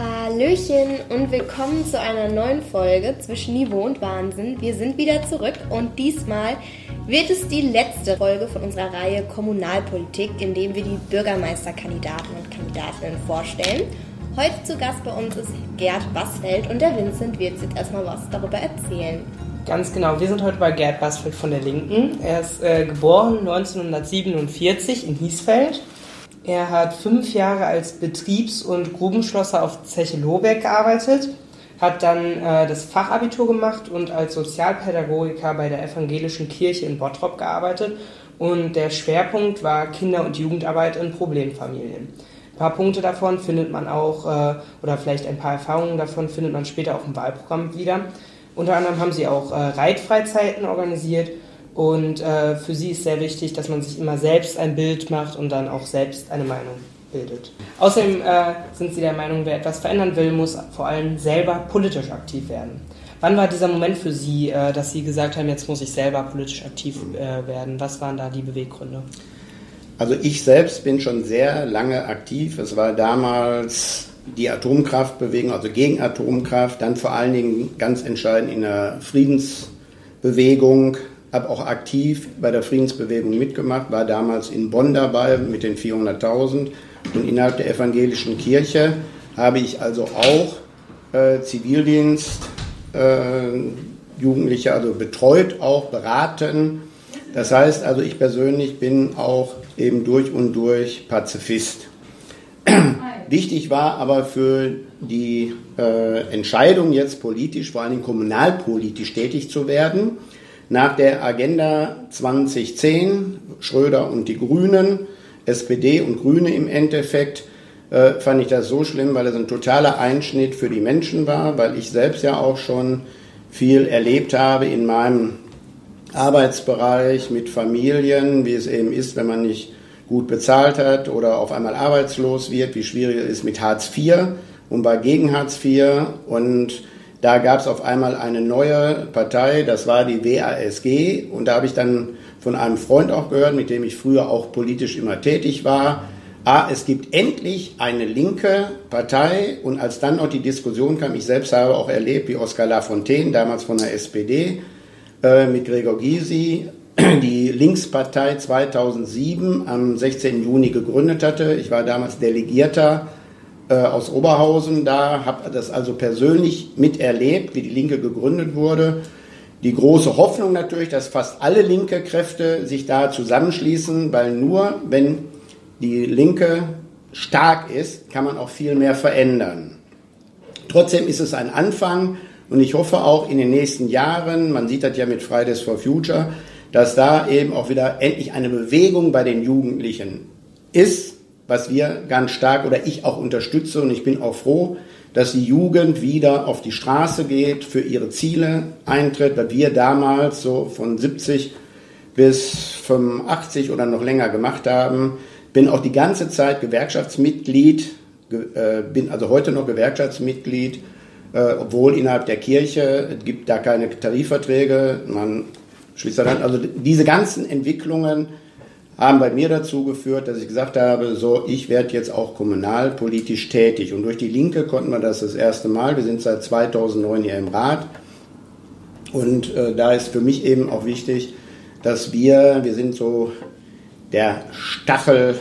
Hallöchen und willkommen zu einer neuen Folge zwischen Niveau und Wahnsinn. Wir sind wieder zurück und diesmal wird es die letzte Folge von unserer Reihe Kommunalpolitik, in dem wir die Bürgermeisterkandidaten und Kandidatinnen vorstellen. Heute zu Gast bei uns ist Gerd Bassfeld und der Vincent wird jetzt erstmal was darüber erzählen. Ganz genau, wir sind heute bei Gerd Bassfeld von der Linken. Er ist äh, geboren 1947 in Hiesfeld. Er hat fünf Jahre als Betriebs- und Grubenschlosser auf Zeche Lohberg gearbeitet, hat dann äh, das Fachabitur gemacht und als Sozialpädagogiker bei der Evangelischen Kirche in Bottrop gearbeitet. Und der Schwerpunkt war Kinder- und Jugendarbeit in Problemfamilien. Ein paar Punkte davon findet man auch, äh, oder vielleicht ein paar Erfahrungen davon findet man später auch im Wahlprogramm wieder. Unter anderem haben sie auch äh, Reitfreizeiten organisiert und äh, für sie ist sehr wichtig, dass man sich immer selbst ein Bild macht und dann auch selbst eine Meinung bildet. Außerdem äh, sind sie der Meinung, wer etwas verändern will, muss vor allem selber politisch aktiv werden. Wann war dieser Moment für Sie, äh, dass Sie gesagt haben, jetzt muss ich selber politisch aktiv äh, werden? Was waren da die Beweggründe? Also ich selbst bin schon sehr lange aktiv. Es war damals die Atomkraftbewegung, also gegen Atomkraft, dann vor allen Dingen ganz entscheidend in der Friedensbewegung, habe auch aktiv bei der Friedensbewegung mitgemacht, war damals in Bonn dabei mit den 400.000 und innerhalb der evangelischen Kirche habe ich also auch äh, Zivildienst, äh, Jugendliche also betreut, auch beraten. Das heißt also, ich persönlich bin auch eben durch und durch Pazifist. Wichtig war aber für die äh, Entscheidung jetzt politisch, vor allem kommunalpolitisch tätig zu werden, nach der Agenda 2010, Schröder und die Grünen, SPD und Grüne im Endeffekt, äh, fand ich das so schlimm, weil es ein totaler Einschnitt für die Menschen war, weil ich selbst ja auch schon viel erlebt habe in meinem Arbeitsbereich mit Familien, wie es eben ist, wenn man nicht gut bezahlt hat oder auf einmal arbeitslos wird, wie schwierig es ist mit Hartz IV und war gegen Hartz IV und da gab es auf einmal eine neue Partei, das war die WASG und da habe ich dann von einem Freund auch gehört, mit dem ich früher auch politisch immer tätig war, ah, es gibt endlich eine linke Partei und als dann noch die Diskussion kam, ich selbst habe auch erlebt, wie Oskar Lafontaine, damals von der SPD, äh, mit Gregor Gysi, die Linkspartei 2007 am 16. Juni gegründet hatte. Ich war damals Delegierter äh, aus Oberhausen da, habe das also persönlich miterlebt, wie die Linke gegründet wurde. Die große Hoffnung natürlich, dass fast alle linke Kräfte sich da zusammenschließen, weil nur wenn die Linke stark ist, kann man auch viel mehr verändern. Trotzdem ist es ein Anfang und ich hoffe auch in den nächsten Jahren, man sieht das ja mit Fridays for Future, dass da eben auch wieder endlich eine Bewegung bei den Jugendlichen ist, was wir ganz stark oder ich auch unterstütze und ich bin auch froh, dass die Jugend wieder auf die Straße geht, für ihre Ziele eintritt, weil wir damals so von 70 bis 85 oder noch länger gemacht haben. Bin auch die ganze Zeit Gewerkschaftsmitglied, äh, bin also heute noch Gewerkschaftsmitglied, äh, obwohl innerhalb der Kirche es gibt da keine Tarifverträge, man Schwesterland. Also diese ganzen Entwicklungen haben bei mir dazu geführt, dass ich gesagt habe, so, ich werde jetzt auch kommunalpolitisch tätig. Und durch die Linke konnten wir das das erste Mal. Wir sind seit 2009 hier im Rat. Und äh, da ist für mich eben auch wichtig, dass wir, wir sind so der Stachel,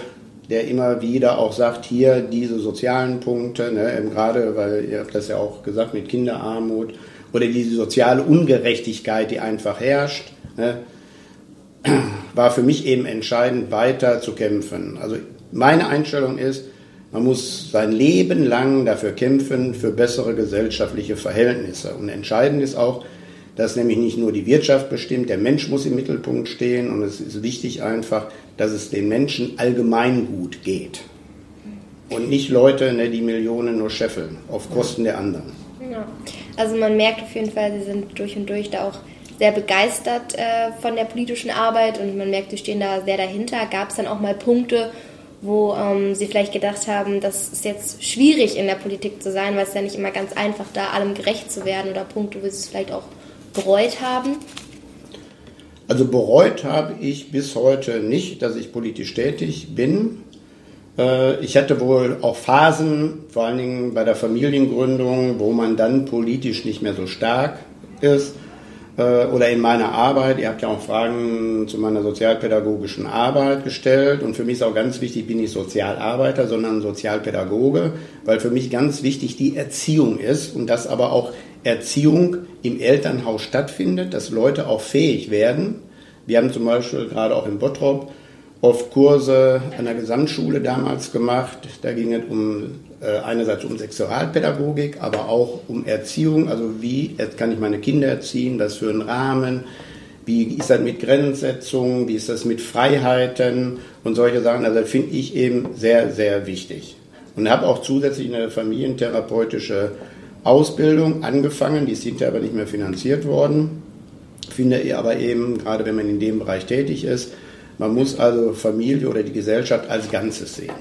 der immer wieder auch sagt, hier diese sozialen Punkte, ne, gerade, weil ihr habt das ja auch gesagt mit Kinderarmut oder diese soziale Ungerechtigkeit, die einfach herrscht ne, war für mich eben entscheidend, weiter zu kämpfen. Also meine Einstellung ist, man muss sein Leben lang dafür kämpfen, für bessere gesellschaftliche Verhältnisse. Und entscheidend ist auch, dass nämlich nicht nur die Wirtschaft bestimmt, der Mensch muss im Mittelpunkt stehen und es ist wichtig einfach, dass es den Menschen allgemein gut geht. Und nicht Leute, ne, die Millionen nur scheffeln, auf Kosten der anderen. Ja. Also man merkt auf jeden Fall, sie sind durch und durch da auch sehr begeistert äh, von der politischen Arbeit und man merkt, sie stehen da sehr dahinter. Gab es dann auch mal Punkte, wo ähm, sie vielleicht gedacht haben, das ist jetzt schwierig in der Politik zu sein, weil es ja nicht immer ganz einfach da allem gerecht zu werden oder Punkte, wo sie es vielleicht auch bereut haben? Also bereut habe ich bis heute nicht, dass ich politisch tätig bin. Äh, ich hatte wohl auch Phasen, vor allen Dingen bei der Familiengründung, wo man dann politisch nicht mehr so stark ist oder in meiner Arbeit. Ihr habt ja auch Fragen zu meiner sozialpädagogischen Arbeit gestellt. Und für mich ist auch ganz wichtig, bin ich Sozialarbeiter, sondern Sozialpädagoge, weil für mich ganz wichtig die Erziehung ist und dass aber auch Erziehung im Elternhaus stattfindet, dass Leute auch fähig werden. Wir haben zum Beispiel gerade auch in Bottrop oft Kurse an der Gesamtschule damals gemacht. Da ging es um äh, einerseits um Sexualpädagogik, aber auch um Erziehung. Also wie kann ich meine Kinder erziehen? Was für einen Rahmen? Wie ist das mit Grenzsetzungen? Wie ist das mit Freiheiten und solche Sachen? Also finde ich eben sehr, sehr wichtig. Und habe auch zusätzlich eine familientherapeutische Ausbildung angefangen. Die ist hinterher aber nicht mehr finanziert worden. Finde aber eben, gerade wenn man in dem Bereich tätig ist, man muss also Familie oder die Gesellschaft als Ganzes sehen.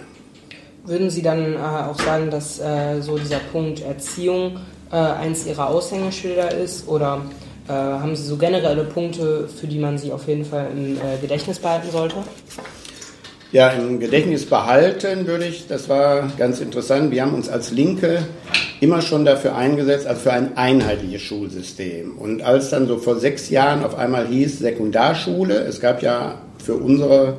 Würden Sie dann äh, auch sagen, dass äh, so dieser Punkt Erziehung äh, eins Ihrer Aushängeschilder ist? Oder äh, haben Sie so generelle Punkte, für die man sie auf jeden Fall im äh, Gedächtnis behalten sollte? Ja, im Gedächtnis behalten würde ich, das war ganz interessant. Wir haben uns als Linke immer schon dafür eingesetzt, also für ein einheitliches Schulsystem. Und als dann so vor sechs Jahren auf einmal hieß Sekundarschule, es gab ja für unsere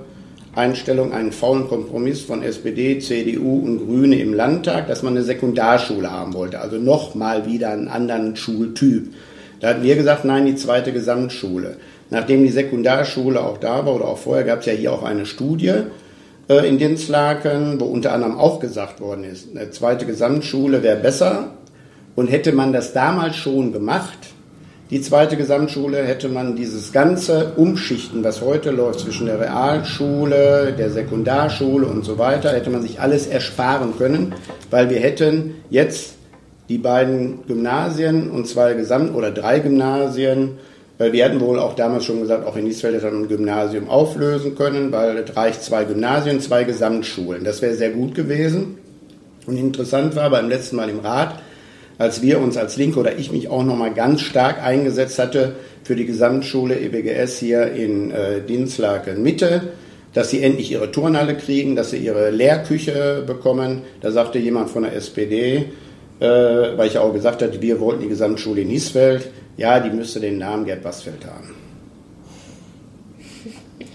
Einstellung einen faulen Kompromiss von SPD, CDU und Grüne im Landtag, dass man eine Sekundarschule haben wollte, also nochmal wieder einen anderen Schultyp. Da hatten wir gesagt, nein, die zweite Gesamtschule. Nachdem die Sekundarschule auch da war oder auch vorher, gab es ja hier auch eine Studie äh, in Dinslaken, wo unter anderem auch gesagt worden ist, eine zweite Gesamtschule wäre besser. Und hätte man das damals schon gemacht, die zweite Gesamtschule hätte man dieses ganze Umschichten, was heute läuft zwischen der Realschule, der Sekundarschule und so weiter, hätte man sich alles ersparen können, weil wir hätten jetzt die beiden Gymnasien und zwei Gesamt- oder drei Gymnasien, weil wir hätten wohl auch damals schon gesagt, auch in Niesfeld hätte man ein Gymnasium auflösen können, weil es reicht zwei Gymnasien, zwei Gesamtschulen. Das wäre sehr gut gewesen. Und interessant war beim letzten Mal im Rat, als wir uns als Linke oder ich mich auch nochmal ganz stark eingesetzt hatte für die Gesamtschule EBGS hier in äh, Dinslaken Mitte, dass sie endlich ihre Turnhalle kriegen, dass sie ihre Lehrküche bekommen. Da sagte jemand von der SPD, äh, weil ich auch gesagt hatte, wir wollten die Gesamtschule in Niesfeld, ja, die müsste den Namen Gerd Basfeld haben.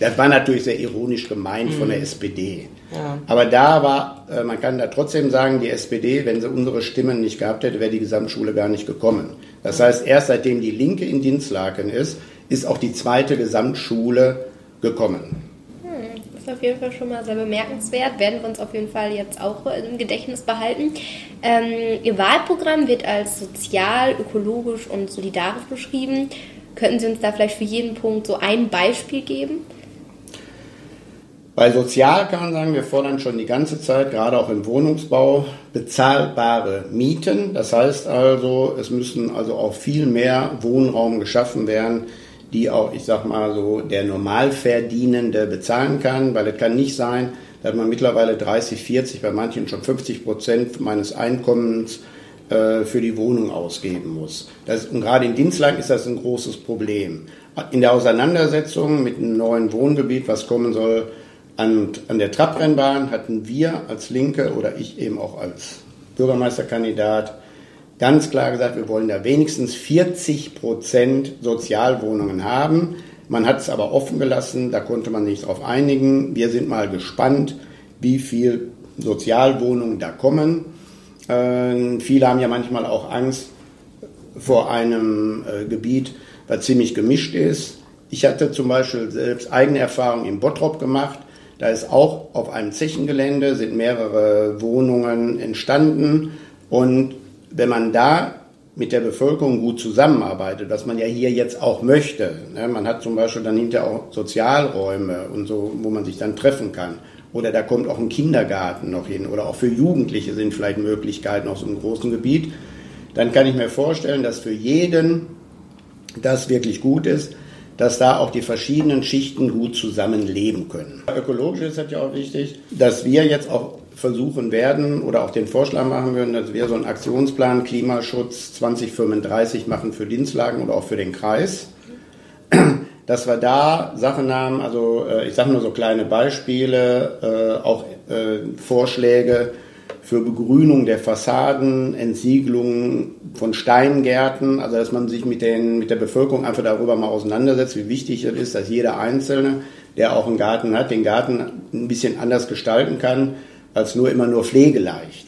Das war natürlich sehr ironisch gemeint von der mhm. SPD. Ja. Aber da war, äh, man kann da trotzdem sagen, die SPD, wenn sie unsere Stimmen nicht gehabt hätte, wäre die Gesamtschule gar nicht gekommen. Das heißt, erst seitdem die Linke in Dinslaken ist, ist auch die zweite Gesamtschule gekommen. Hm, das ist auf jeden Fall schon mal sehr bemerkenswert. Werden wir uns auf jeden Fall jetzt auch im Gedächtnis behalten. Ähm, Ihr Wahlprogramm wird als sozial, ökologisch und solidarisch beschrieben. Könnten Sie uns da vielleicht für jeden Punkt so ein Beispiel geben? Bei Sozial kann man sagen, wir fordern schon die ganze Zeit, gerade auch im Wohnungsbau, bezahlbare Mieten. Das heißt also, es müssen also auch viel mehr Wohnraum geschaffen werden, die auch, ich sag mal so, der Normalverdienende bezahlen kann, weil es kann nicht sein, dass man mittlerweile 30, 40, bei manchen schon 50 Prozent meines Einkommens äh, für die Wohnung ausgeben muss. Das, und gerade in Dienstlagen ist das ein großes Problem. In der Auseinandersetzung mit einem neuen Wohngebiet, was kommen soll, an, an der Trabrennbahn hatten wir als Linke oder ich eben auch als Bürgermeisterkandidat ganz klar gesagt, wir wollen da wenigstens 40 Prozent Sozialwohnungen haben. Man hat es aber offen gelassen, da konnte man sich darauf einigen. Wir sind mal gespannt, wie viel Sozialwohnungen da kommen. Äh, viele haben ja manchmal auch Angst vor einem äh, Gebiet, was ziemlich gemischt ist. Ich hatte zum Beispiel selbst eigene Erfahrungen in Bottrop gemacht. Da ist auch auf einem Zechengelände sind mehrere Wohnungen entstanden und wenn man da mit der Bevölkerung gut zusammenarbeitet, was man ja hier jetzt auch möchte. Ne? Man hat zum Beispiel dann hinterher auch Sozialräume und so, wo man sich dann treffen kann. Oder da kommt auch ein Kindergarten noch hin. Oder auch für Jugendliche sind vielleicht Möglichkeiten aus so einem großen Gebiet. Dann kann ich mir vorstellen, dass für jeden das wirklich gut ist dass da auch die verschiedenen Schichten gut zusammenleben können. Ökologisch ist das ja auch wichtig, dass wir jetzt auch versuchen werden oder auch den Vorschlag machen würden, dass wir so einen Aktionsplan Klimaschutz 2035 machen für Dienstlagen oder auch für den Kreis. Dass wir da Sachen haben, also äh, ich sage nur so kleine Beispiele, äh, auch äh, Vorschläge für Begrünung der Fassaden, Entsiegelung von Steingärten, also dass man sich mit, den, mit der Bevölkerung einfach darüber mal auseinandersetzt, wie wichtig es ist, dass jeder Einzelne, der auch einen Garten hat, den Garten ein bisschen anders gestalten kann, als nur immer nur pflegeleicht.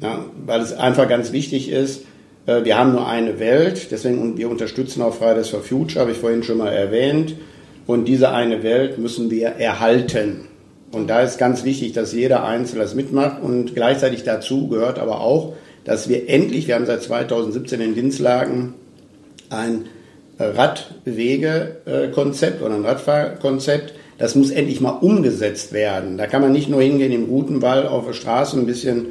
Ja, weil es einfach ganz wichtig ist, wir haben nur eine Welt, deswegen wir unterstützen auch Fridays for Future, habe ich vorhin schon mal erwähnt. Und diese eine Welt müssen wir erhalten. Und da ist ganz wichtig, dass jeder Einzelne das mitmacht. Und gleichzeitig dazu gehört aber auch, dass wir endlich, wir haben seit 2017 in Dinslagen ein Radwegekonzept oder ein Radfahrkonzept, das muss endlich mal umgesetzt werden. Da kann man nicht nur hingehen im Routenwall auf der Straße ein bisschen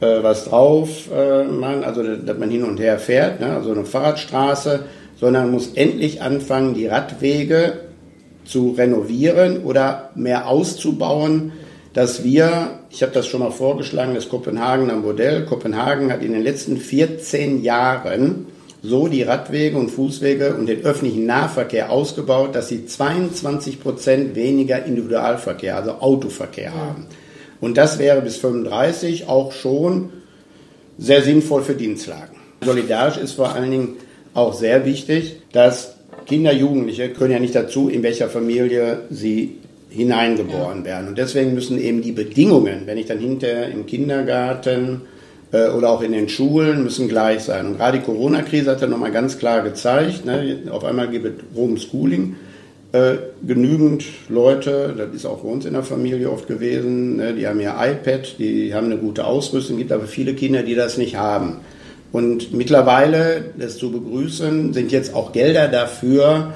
äh, was drauf äh, machen, also dass man hin und her fährt, ne, also eine Fahrradstraße, sondern muss endlich anfangen, die Radwege zu renovieren oder mehr auszubauen, dass wir, ich habe das schon mal vorgeschlagen, das Kopenhagener Modell, Kopenhagen hat in den letzten 14 Jahren so die Radwege und Fußwege und den öffentlichen Nahverkehr ausgebaut, dass sie 22 Prozent weniger Individualverkehr, also Autoverkehr ja. haben. Und das wäre bis 35 auch schon sehr sinnvoll für Dienstlagen. Solidarisch ist vor allen Dingen auch sehr wichtig, dass Kinder, Jugendliche können ja nicht dazu, in welcher Familie sie hineingeboren werden. Und deswegen müssen eben die Bedingungen, wenn ich dann hinterher im Kindergarten äh, oder auch in den Schulen, müssen gleich sein. Und gerade die Corona-Krise hat ja nochmal ganz klar gezeigt, ne, auf einmal gibt es Homeschooling. Äh, genügend Leute, das ist auch bei uns in der Familie oft gewesen, ne, die haben ja iPad, die haben eine gute Ausrüstung, gibt aber viele Kinder, die das nicht haben. Und mittlerweile, das zu begrüßen, sind jetzt auch Gelder dafür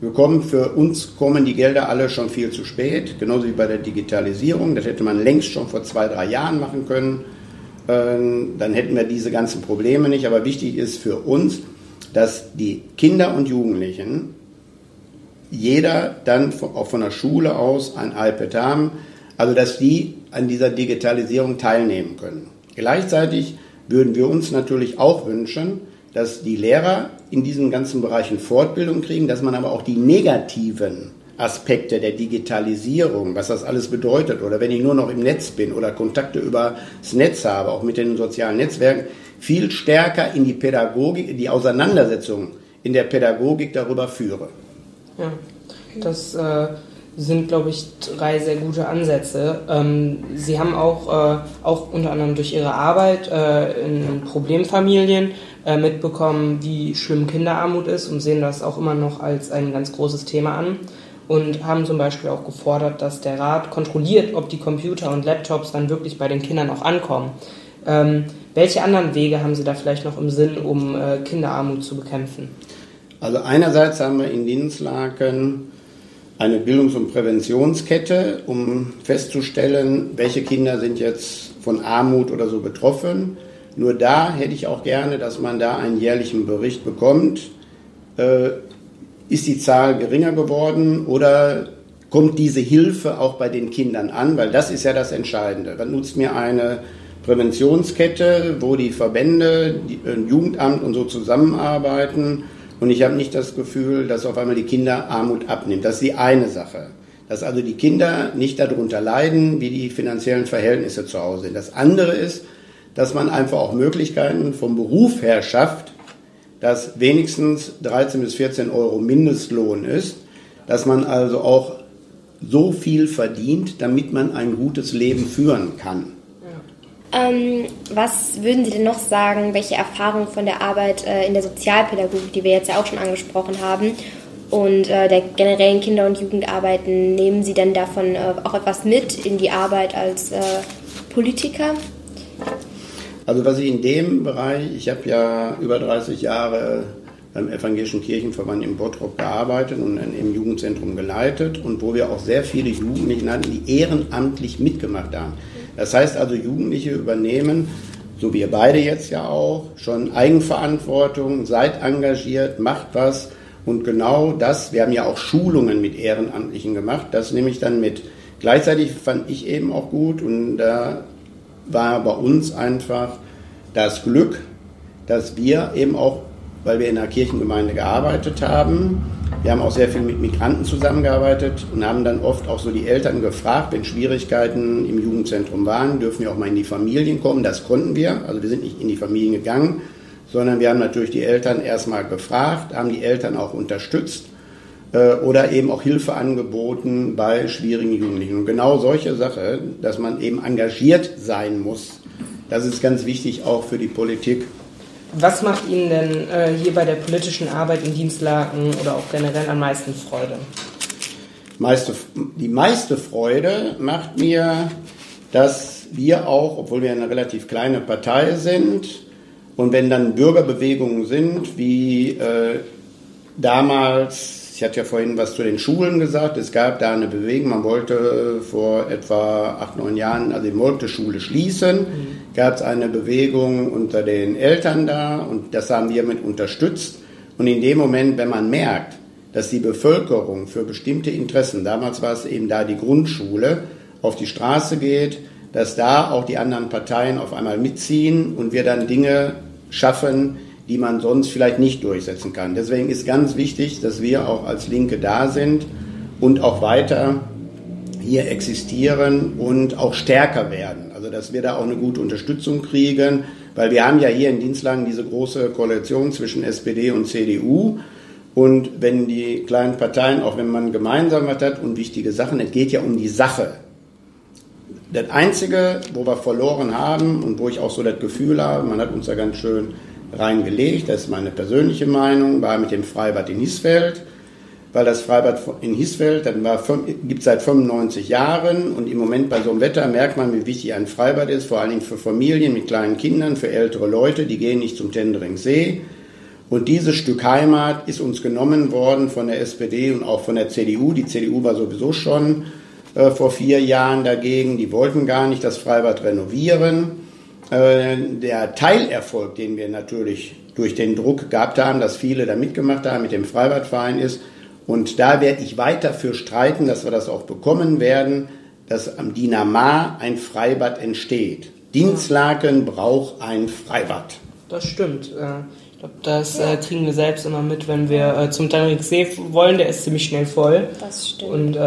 gekommen. Für uns kommen die Gelder alle schon viel zu spät, genauso wie bei der Digitalisierung. Das hätte man längst schon vor zwei, drei Jahren machen können. Ähm, dann hätten wir diese ganzen Probleme nicht. Aber wichtig ist für uns, dass die Kinder und Jugendlichen jeder dann auch von der Schule aus ein iPad haben, also dass die an dieser Digitalisierung teilnehmen können. Gleichzeitig würden wir uns natürlich auch wünschen, dass die Lehrer in diesen ganzen Bereichen Fortbildung kriegen, dass man aber auch die negativen Aspekte der Digitalisierung, was das alles bedeutet, oder wenn ich nur noch im Netz bin oder Kontakte übers Netz habe, auch mit den sozialen Netzwerken, viel stärker in die Pädagogik, die Auseinandersetzung in der Pädagogik darüber führe. Ja, das äh, sind, glaube ich, drei sehr gute Ansätze. Ähm, Sie haben auch, äh, auch unter anderem durch Ihre Arbeit äh, in Problemfamilien äh, mitbekommen, wie schlimm Kinderarmut ist und sehen das auch immer noch als ein ganz großes Thema an und haben zum Beispiel auch gefordert, dass der Rat kontrolliert, ob die Computer und Laptops dann wirklich bei den Kindern auch ankommen. Ähm, welche anderen Wege haben Sie da vielleicht noch im Sinn, um äh, Kinderarmut zu bekämpfen? Also einerseits haben wir in Dienstlaken eine Bildungs- und Präventionskette, um festzustellen, welche Kinder sind jetzt von Armut oder so betroffen. Nur da hätte ich auch gerne, dass man da einen jährlichen Bericht bekommt. Äh, ist die Zahl geringer geworden oder kommt diese Hilfe auch bei den Kindern an? Weil das ist ja das Entscheidende. Dann nutzt mir eine Präventionskette, wo die Verbände, die, äh, Jugendamt und so zusammenarbeiten und ich habe nicht das Gefühl, dass auf einmal die Kinderarmut abnimmt. Das ist die eine Sache. Dass also die Kinder nicht darunter leiden, wie die finanziellen Verhältnisse zu Hause sind. Das andere ist, dass man einfach auch Möglichkeiten vom Beruf her schafft, dass wenigstens 13 bis 14 Euro Mindestlohn ist, dass man also auch so viel verdient, damit man ein gutes Leben führen kann. Ähm, was würden Sie denn noch sagen, welche Erfahrungen von der Arbeit äh, in der Sozialpädagogik, die wir jetzt ja auch schon angesprochen haben, und äh, der generellen Kinder- und Jugendarbeit, nehmen Sie denn davon äh, auch etwas mit in die Arbeit als äh, Politiker? Also was ich in dem Bereich, ich habe ja über 30 Jahre beim Evangelischen Kirchenverband in Bottrop gearbeitet und im Jugendzentrum geleitet und wo wir auch sehr viele Jugendliche hatten, die ehrenamtlich mitgemacht haben. Das heißt also, Jugendliche übernehmen, so wie ihr beide jetzt ja auch, schon Eigenverantwortung, seid engagiert, macht was. Und genau das, wir haben ja auch Schulungen mit Ehrenamtlichen gemacht, das nehme ich dann mit. Gleichzeitig fand ich eben auch gut und da war bei uns einfach das Glück, dass wir eben auch, weil wir in der Kirchengemeinde gearbeitet haben, Wir haben auch sehr viel mit Migranten zusammengearbeitet und haben dann oft auch so die Eltern gefragt, wenn Schwierigkeiten im Jugendzentrum waren, dürfen wir auch mal in die Familien kommen. Das konnten wir. Also wir sind nicht in die Familien gegangen, sondern wir haben natürlich die Eltern erstmal gefragt, haben die Eltern auch unterstützt äh, oder eben auch Hilfe angeboten bei schwierigen Jugendlichen. Und genau solche Sache, dass man eben engagiert sein muss, das ist ganz wichtig auch für die Politik was macht Ihnen denn äh, hier bei der politischen Arbeit in Dienstlagen oder auch generell am meisten Freude? Meiste, die meiste Freude macht mir, dass wir auch, obwohl wir eine relativ kleine Partei sind, und wenn dann Bürgerbewegungen sind, wie äh, damals ich hatte ja vorhin was zu den Schulen gesagt. Es gab da eine Bewegung, man wollte vor etwa acht, neun Jahren also die Molkte-Schule schließen. Mhm. Gab es eine Bewegung unter den Eltern da und das haben wir mit unterstützt. Und in dem Moment, wenn man merkt, dass die Bevölkerung für bestimmte Interessen, damals war es eben da die Grundschule, auf die Straße geht, dass da auch die anderen Parteien auf einmal mitziehen und wir dann Dinge schaffen, die man sonst vielleicht nicht durchsetzen kann. Deswegen ist ganz wichtig, dass wir auch als Linke da sind und auch weiter hier existieren und auch stärker werden. Also dass wir da auch eine gute Unterstützung kriegen, weil wir haben ja hier in Dienstlagen diese große Koalition zwischen SPD und CDU. Und wenn die kleinen Parteien, auch wenn man gemeinsam was hat und wichtige Sachen, es geht ja um die Sache. Das Einzige, wo wir verloren haben und wo ich auch so das Gefühl habe, man hat uns ja ganz schön reingelegt, das ist meine persönliche Meinung, war mit dem Freibad in Hisfeld, weil das Freibad in Hisfeld, gibt es seit 95 Jahren und im Moment bei so einem Wetter merkt man, wie wichtig ein Freibad ist, vor allen Dingen für Familien mit kleinen Kindern, für ältere Leute, die gehen nicht zum Tenderingsee. Und dieses Stück Heimat ist uns genommen worden von der SPD und auch von der CDU. Die CDU war sowieso schon äh, vor vier Jahren dagegen. Die wollten gar nicht das Freibad renovieren. Äh, der Teilerfolg, den wir natürlich durch den Druck gehabt haben, dass viele da mitgemacht haben mit dem Freibadverein ist. Und da werde ich weiter für streiten, dass wir das auch bekommen werden, dass am Dinamar ein Freibad entsteht. Dinslaken braucht ein Freibad. Das stimmt. Äh, ich glaube, das äh, kriegen wir selbst immer mit, wenn wir zum See wollen. Der ist ziemlich schnell voll. Das stimmt. Und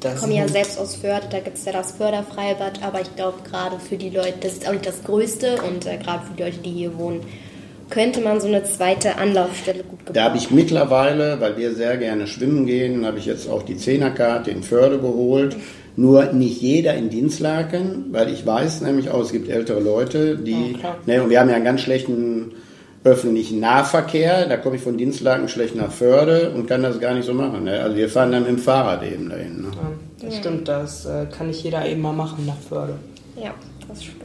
das ich komme ja selbst aus Förde, da gibt es ja das Förderfreibad, aber ich glaube gerade für die Leute, das ist auch nicht das Größte und äh, gerade für die Leute, die hier wohnen, könnte man so eine zweite Anlaufstelle gut gebrauchen. Da habe ich mittlerweile, weil wir sehr gerne schwimmen gehen, habe ich jetzt auch die Zehnerkarte in Förde geholt. Nur nicht jeder in Dienstlaken, weil ich weiß nämlich auch, es gibt ältere Leute, die, ja, ne, und wir haben ja einen ganz schlechten öffentlichen Nahverkehr. Da komme ich von Dienstlaken schlecht nach Förde und kann das gar nicht so machen. Ne? Also wir fahren dann mit dem Fahrrad eben dahin. Ne? Ja, das stimmt, das äh, kann nicht jeder eben mal machen nach Förde. Ja, das stimmt.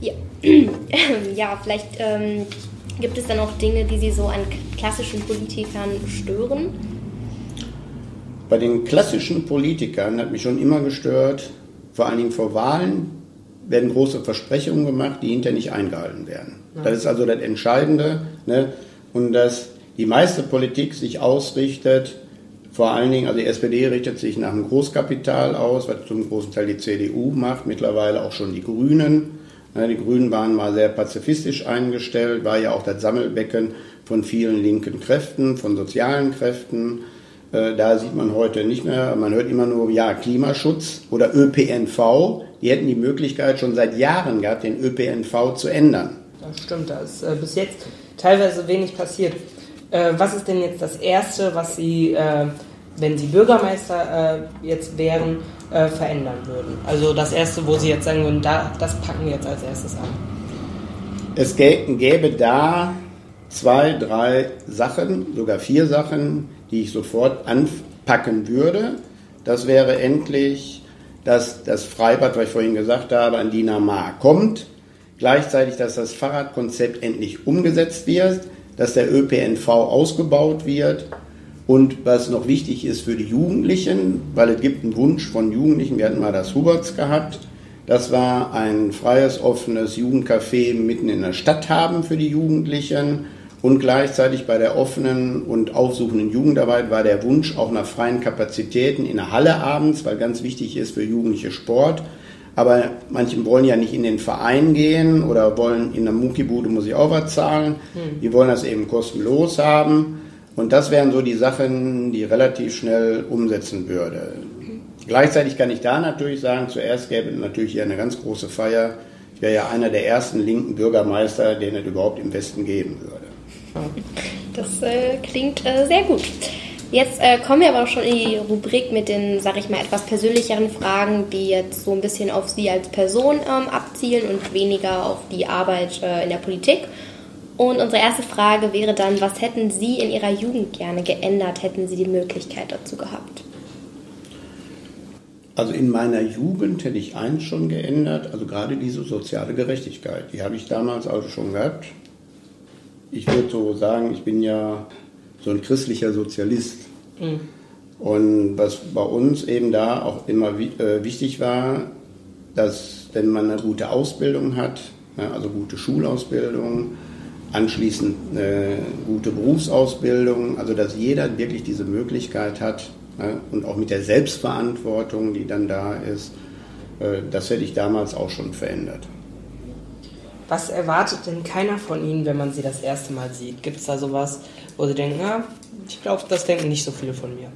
Ja, ja vielleicht ähm, gibt es dann auch Dinge, die Sie so an klassischen Politikern stören? Bei den klassischen Politikern hat mich schon immer gestört, vor allen Dingen vor Wahlen werden große Versprechungen gemacht, die hinterher nicht eingehalten werden. Das ist also das Entscheidende. Ne? Und dass die meiste Politik sich ausrichtet, vor allen Dingen, also die SPD richtet sich nach dem Großkapital aus, was zum großen Teil die CDU macht, mittlerweile auch schon die Grünen. Ne? Die Grünen waren mal sehr pazifistisch eingestellt, war ja auch das Sammelbecken von vielen linken Kräften, von sozialen Kräften. Äh, da sieht man heute nicht mehr, man hört immer nur, ja, Klimaschutz oder ÖPNV. Die hätten die Möglichkeit schon seit Jahren gehabt, den ÖPNV zu ändern. Das stimmt, da ist äh, bis jetzt teilweise wenig passiert. Äh, was ist denn jetzt das Erste, was Sie, äh, wenn Sie Bürgermeister äh, jetzt wären, äh, verändern würden? Also das Erste, wo Sie jetzt sagen würden, da, das packen wir jetzt als erstes an. Es gäbe da zwei, drei Sachen, sogar vier Sachen, die ich sofort anpacken würde. Das wäre endlich, dass das Freibad, was ich vorhin gesagt habe, an die Namar kommt. Gleichzeitig, dass das Fahrradkonzept endlich umgesetzt wird, dass der ÖPNV ausgebaut wird. Und was noch wichtig ist für die Jugendlichen, weil es gibt einen Wunsch von Jugendlichen, wir hatten mal das Huberts gehabt, das war ein freies, offenes Jugendcafé mitten in der Stadt haben für die Jugendlichen und gleichzeitig bei der offenen und aufsuchenden Jugendarbeit war der Wunsch auch nach freien Kapazitäten in der Halle abends, weil ganz wichtig ist für Jugendliche Sport aber manche wollen ja nicht in den Verein gehen oder wollen in der Muckibude muss ich auch was zahlen. Hm. Die wollen das eben kostenlos haben. Und das wären so die Sachen, die relativ schnell umsetzen würde. Gleichzeitig kann ich da natürlich sagen, zuerst gäbe es natürlich hier eine ganz große Feier. Ich wäre ja einer der ersten linken Bürgermeister, den es überhaupt im Westen geben würde. Das äh, klingt äh, sehr gut. Jetzt äh, kommen wir aber auch schon in die Rubrik mit den, sag ich mal, etwas persönlicheren Fragen, die jetzt so ein bisschen auf Sie als Person ähm, abzielen und weniger auf die Arbeit äh, in der Politik. Und unsere erste Frage wäre dann, was hätten Sie in Ihrer Jugend gerne geändert, hätten Sie die Möglichkeit dazu gehabt? Also in meiner Jugend hätte ich eins schon geändert, also gerade diese soziale Gerechtigkeit. Die habe ich damals also schon gehabt. Ich würde so sagen, ich bin ja so ein christlicher Sozialist. Mhm. Und was bei uns eben da auch immer äh, wichtig war, dass wenn man eine gute Ausbildung hat, also gute Schulausbildung, anschließend eine gute Berufsausbildung, also dass jeder wirklich diese Möglichkeit hat und auch mit der Selbstverantwortung, die dann da ist, äh, das hätte ich damals auch schon verändert. Was erwartet denn keiner von Ihnen, wenn man Sie das erste Mal sieht? Gibt es da sowas, wo Sie denken, ja, ich glaube, das denken nicht so viele von mir?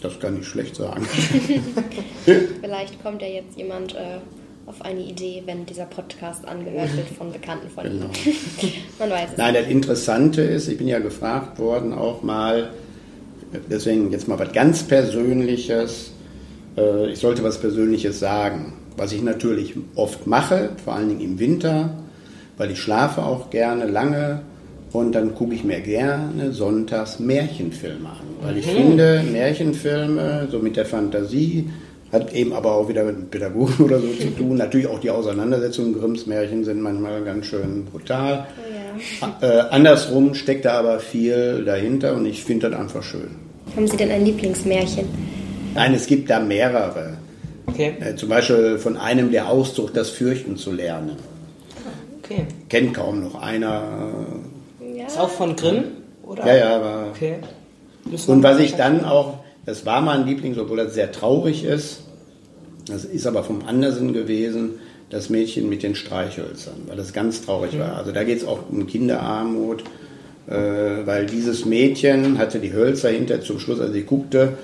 Das kann ich schlecht sagen. Vielleicht kommt ja jetzt jemand äh, auf eine Idee, wenn dieser Podcast angehört wird von Bekannten von genau. Ihnen. Man weiß es Nein, das Interessante ist, ich bin ja gefragt worden auch mal, deswegen jetzt mal was ganz Persönliches. Äh, ich sollte was Persönliches sagen. Was ich natürlich oft mache, vor allen Dingen im Winter, weil ich schlafe auch gerne lange und dann gucke ich mir gerne sonntags Märchenfilme an. Weil ich mhm. finde, Märchenfilme, so mit der Fantasie, hat eben aber auch wieder mit Pädagogen oder so zu tun. Natürlich auch die Auseinandersetzungen Grimms Märchen sind manchmal ganz schön brutal. Oh ja. äh, andersrum steckt da aber viel dahinter und ich finde das einfach schön. Haben Sie denn ein Lieblingsmärchen? Nein, es gibt da mehrere. Okay. Äh, zum Beispiel von einem der Ausdruck, das Fürchten zu lernen. Okay. Kennt kaum noch einer. Ja. Ist auch von Grimm? Oder? Ja, ja, aber. Okay. Und was ich dann auch, das war mein Liebling, obwohl das sehr traurig ist, das ist aber vom Andersen gewesen, das Mädchen mit den Streichhölzern, weil das ganz traurig mhm. war. Also da geht es auch um Kinderarmut, äh, weil dieses Mädchen hatte die Hölzer hinter zum Schluss, also sie guckte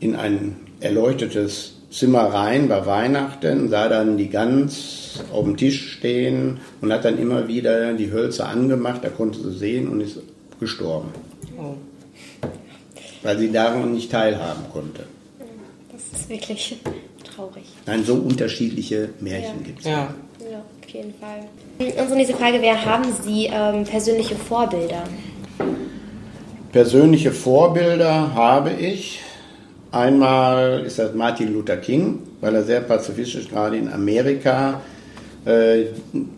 in ein erleuchtetes Zimmer rein bei Weihnachten, sah dann die Gans auf dem Tisch stehen und hat dann immer wieder die Hölzer angemacht, da konnte sie sehen und ist gestorben. Oh. Weil sie daran nicht teilhaben konnte. Das ist wirklich traurig. Nein, so unterschiedliche Märchen ja. gibt es. Ja. ja, auf jeden Fall. Unsere nächste Frage wäre, haben Sie ähm, persönliche Vorbilder? Persönliche Vorbilder habe ich. Einmal ist das Martin Luther King, weil er sehr pazifistisch gerade in Amerika äh,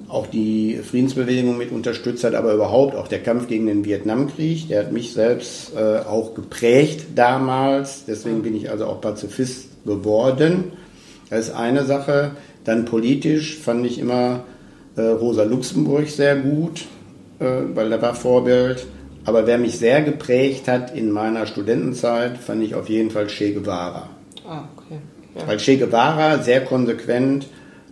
auch die Friedensbewegung mit unterstützt hat, aber überhaupt auch der Kampf gegen den Vietnamkrieg, der hat mich selbst äh, auch geprägt damals. Deswegen bin ich also auch Pazifist geworden. Das ist eine Sache. Dann politisch fand ich immer äh, Rosa Luxemburg sehr gut, äh, weil er war Vorbild. Aber wer mich sehr geprägt hat in meiner Studentenzeit, fand ich auf jeden Fall Che Guevara. Ah, okay. Ja. Weil Che Guevara sehr konsequent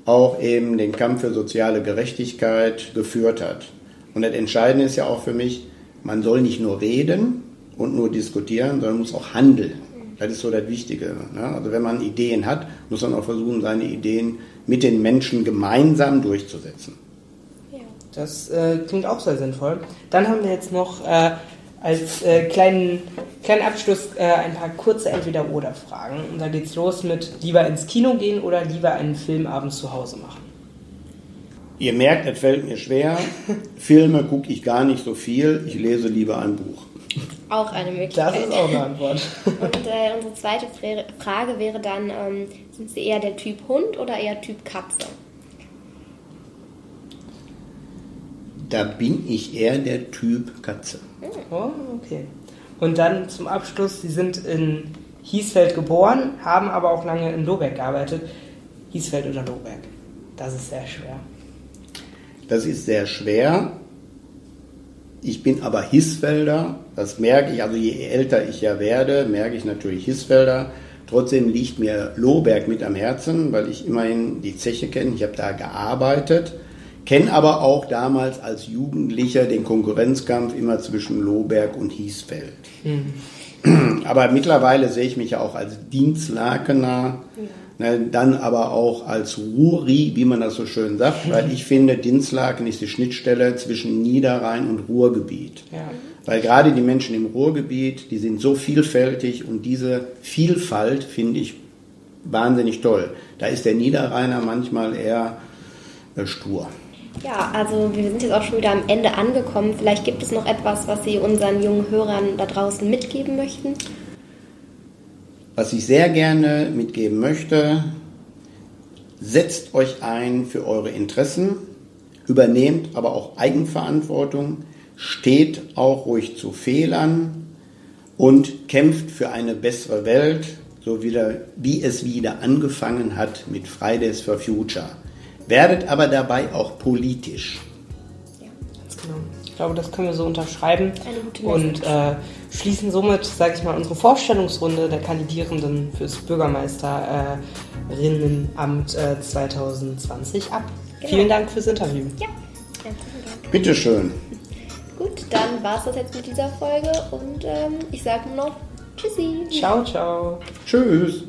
auch eben den Kampf für soziale Gerechtigkeit geführt hat. Und das Entscheidende ist ja auch für mich, man soll nicht nur reden und nur diskutieren, sondern muss auch handeln. Das ist so das Wichtige. Ne? Also wenn man Ideen hat, muss man auch versuchen, seine Ideen mit den Menschen gemeinsam durchzusetzen. Das äh, klingt auch sehr sinnvoll. Dann haben wir jetzt noch äh, als äh, kleinen, kleinen Abschluss äh, ein paar kurze Entweder-Oder-Fragen. Und da geht's los mit lieber ins Kino gehen oder lieber einen Filmabend zu Hause machen. Ihr merkt, es fällt mir schwer. Filme gucke ich gar nicht so viel. Ich lese lieber ein Buch. Auch eine Möglichkeit. Das ist auch eine Antwort. Und äh, unsere zweite Frage wäre dann, ähm, sind Sie eher der Typ Hund oder eher Typ Katze? Da bin ich eher der Typ Katze. Oh, okay. Und dann zum Abschluss, Sie sind in Hiesfeld geboren, haben aber auch lange in Lobeck gearbeitet. Hiesfeld oder Lobeck? Das ist sehr schwer. Das ist sehr schwer. Ich bin aber Hissfelder, das merke ich, also je älter ich ja werde, merke ich natürlich Hissfelder. Trotzdem liegt mir Lohberg mit am Herzen, weil ich immerhin die Zeche kenne, ich habe da gearbeitet Kenne aber auch damals als Jugendlicher den Konkurrenzkampf immer zwischen Lohberg und Hiesfeld. Mhm. Aber mittlerweile sehe ich mich ja auch als Dienstlakener, ja. ne, dann aber auch als Ruhri, wie man das so schön sagt, weil ich finde, Dinslaken ist die Schnittstelle zwischen Niederrhein und Ruhrgebiet. Ja. Weil gerade die Menschen im Ruhrgebiet, die sind so vielfältig und diese Vielfalt finde ich wahnsinnig toll. Da ist der Niederrheiner manchmal eher äh, stur. Ja, also wir sind jetzt auch schon wieder am Ende angekommen. Vielleicht gibt es noch etwas, was Sie unseren jungen Hörern da draußen mitgeben möchten? Was ich sehr gerne mitgeben möchte, setzt euch ein für eure Interessen, übernehmt aber auch Eigenverantwortung, steht auch ruhig zu Fehlern und kämpft für eine bessere Welt, so wieder, wie es wieder angefangen hat mit Fridays for Future. Werdet aber dabei auch politisch. Ja, ganz genau. Ich glaube, das können wir so unterschreiben. Eine gute Und äh, schließen somit, sage ich mal, unsere Vorstellungsrunde der Kandidierenden fürs Bürgermeisterinnenamt äh, 2020 ab. Genau. Vielen Dank fürs Interview. Ja, herzlichen Dank. Bitteschön. Gut, dann war es das jetzt mit dieser Folge und ähm, ich sage nur noch Tschüssi. Ciao, ciao. Tschüss.